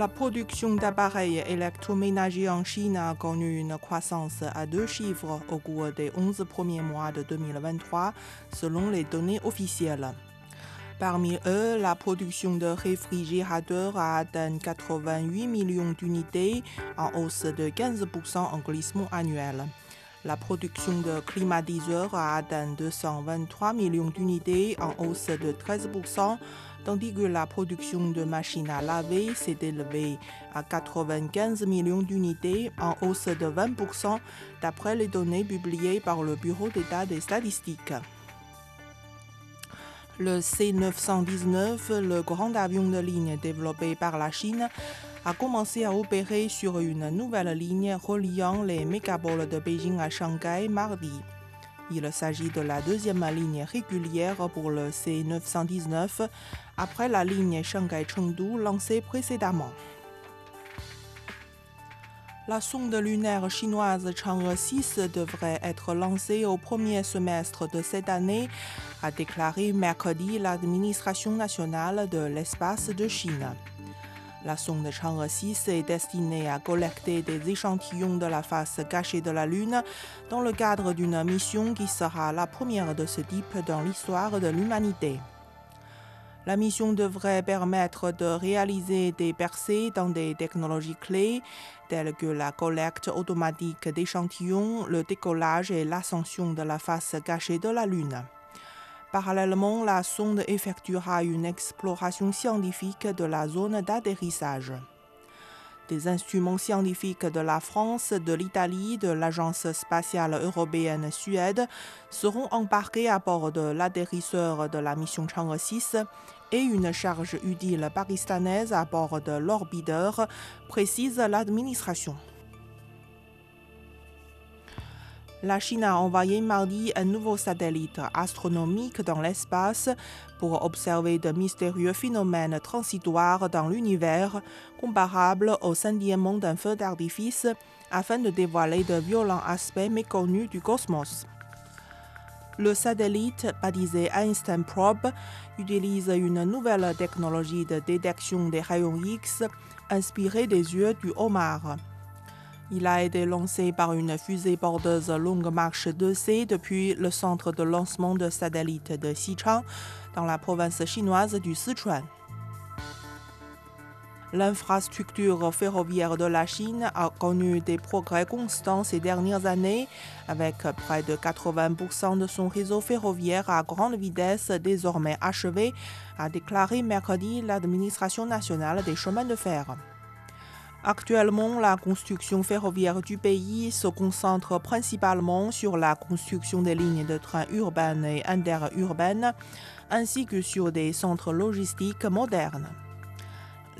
La production d'appareils électroménagers en Chine a connu une croissance à deux chiffres au cours des 11 premiers mois de 2023, selon les données officielles. Parmi eux, la production de réfrigérateurs a atteint 88 millions d'unités, en hausse de 15% en glissement annuel. La production de climatiseurs a atteint 223 millions d'unités, en hausse de 13%, tandis que la production de machines à laver s'est élevée à 95 millions d'unités, en hausse de 20%, d'après les données publiées par le Bureau d'État des statistiques. Le C-919, le grand avion de ligne développé par la Chine, a commencé à opérer sur une nouvelle ligne reliant les mégapoles de Beijing à Shanghai mardi. Il s'agit de la deuxième ligne régulière pour le C-919 après la ligne Shanghai-Chengdu lancée précédemment. La sonde lunaire chinoise Chang'e 6 devrait être lancée au premier semestre de cette année, a déclaré mercredi l'administration nationale de l'espace de Chine. La sonde Chang'e 6 est destinée à collecter des échantillons de la face cachée de la Lune dans le cadre d'une mission qui sera la première de ce type dans l'histoire de l'humanité. La mission devrait permettre de réaliser des percées dans des technologies clés telles que la collecte automatique d'échantillons, le décollage et l'ascension de la face cachée de la Lune. Parallèlement, la sonde effectuera une exploration scientifique de la zone d'atterrissage. Des instruments scientifiques de la France, de l'Italie, de l'Agence spatiale européenne Suède seront embarqués à bord de l'atterrisseur de la mission Chang'e 6 et une charge utile pakistanaise à bord de l'orbiteur, précise l'administration. La Chine a envoyé mardi un nouveau satellite astronomique dans l'espace pour observer de mystérieux phénomènes transitoires dans l'univers, comparables au scintillement d'un feu d'artifice, afin de dévoiler de violents aspects méconnus du cosmos. Le satellite, baptisé Einstein Probe, utilise une nouvelle technologie de détection des rayons X inspirée des yeux du homard. Il a été lancé par une fusée bordeuse Longue Marche 2C depuis le centre de lancement de satellites de Xichang, dans la province chinoise du Sichuan. L'infrastructure ferroviaire de la Chine a connu des progrès constants ces dernières années, avec près de 80% de son réseau ferroviaire à grande vitesse désormais achevé, a déclaré mercredi l'administration nationale des chemins de fer. Actuellement, la construction ferroviaire du pays se concentre principalement sur la construction des lignes de trains urbaines et interurbaines, ainsi que sur des centres logistiques modernes.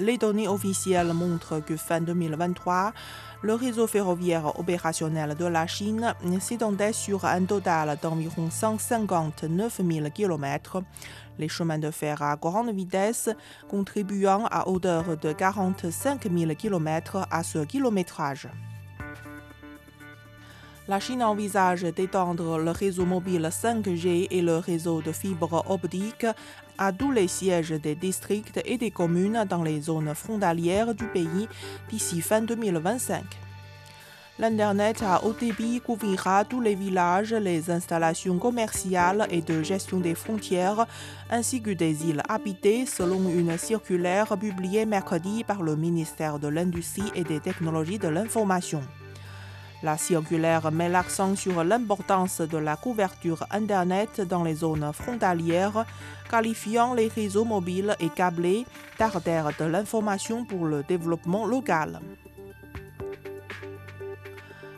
Les données officielles montrent que fin 2023, le réseau ferroviaire opérationnel de la Chine s'étendait sur un total d'environ 159 000 km, les chemins de fer à grande vitesse contribuant à hauteur de 45 000 km à ce kilométrage. La Chine envisage d'étendre le réseau mobile 5G et le réseau de fibres optiques à tous les sièges des districts et des communes dans les zones frontalières du pays d'ici fin 2025. L'Internet à haut débit couvrira tous les villages, les installations commerciales et de gestion des frontières, ainsi que des îles habitées, selon une circulaire publiée mercredi par le ministère de l'Industrie et des Technologies de l'Information. La circulaire met l'accent sur l'importance de la couverture Internet dans les zones frontalières, qualifiant les réseaux mobiles et câblés d'artères de l'information pour le développement local.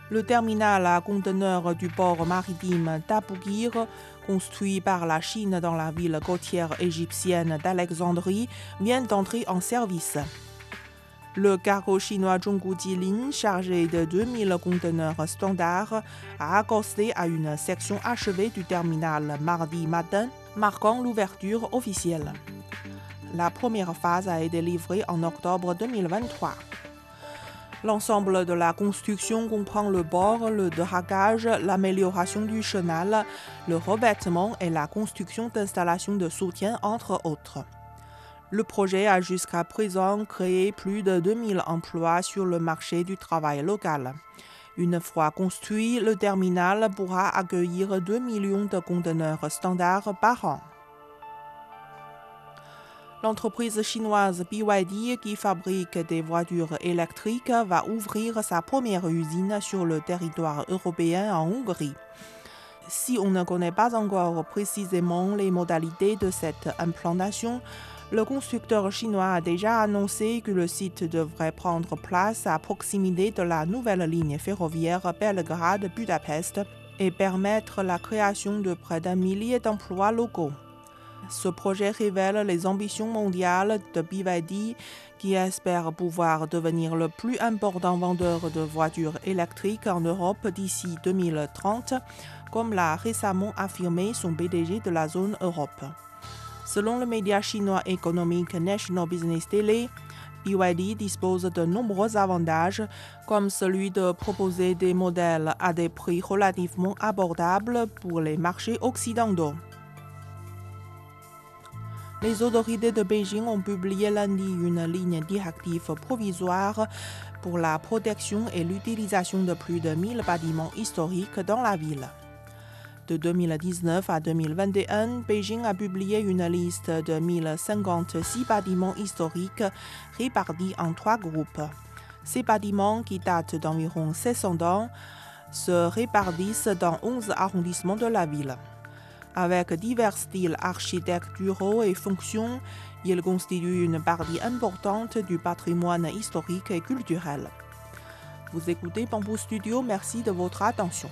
Le terminal à conteneurs du port maritime d'Aboukir, construit par la Chine dans la ville côtière égyptienne d'Alexandrie, vient d'entrer en service. Le cargo chinois Zhonggu Jilin, chargé de 2000 conteneurs standards, a accosté à une section achevée du terminal mardi matin, marquant l'ouverture officielle. La première phase a été livrée en octobre 2023. L'ensemble de la construction comprend le bord, le dragage, l'amélioration du chenal, le revêtement et la construction d'installations de soutien, entre autres. Le projet a jusqu'à présent créé plus de 2000 emplois sur le marché du travail local. Une fois construit, le terminal pourra accueillir 2 millions de conteneurs standards par an. L'entreprise chinoise BYD qui fabrique des voitures électriques va ouvrir sa première usine sur le territoire européen en Hongrie. Si on ne connaît pas encore précisément les modalités de cette implantation, le constructeur chinois a déjà annoncé que le site devrait prendre place à proximité de la nouvelle ligne ferroviaire Belgrade-Budapest et permettre la création de près d'un millier d'emplois locaux. Ce projet révèle les ambitions mondiales de BYD qui espère pouvoir devenir le plus important vendeur de voitures électriques en Europe d'ici 2030, comme l'a récemment affirmé son PDG de la zone Europe. Selon le média chinois économique National Business Daily, BYD dispose de nombreux avantages, comme celui de proposer des modèles à des prix relativement abordables pour les marchés occidentaux. Les autorités de Beijing ont publié lundi une ligne directive provisoire pour la protection et l'utilisation de plus de 1000 bâtiments historiques dans la ville. De 2019 à 2021, Beijing a publié une liste de 1056 bâtiments historiques répartis en trois groupes. Ces bâtiments, qui datent d'environ 600 ans, se répartissent dans 11 arrondissements de la ville. Avec divers styles architecturaux et fonctions, ils constituent une partie importante du patrimoine historique et culturel. Vous écoutez Bamboo Studio, merci de votre attention.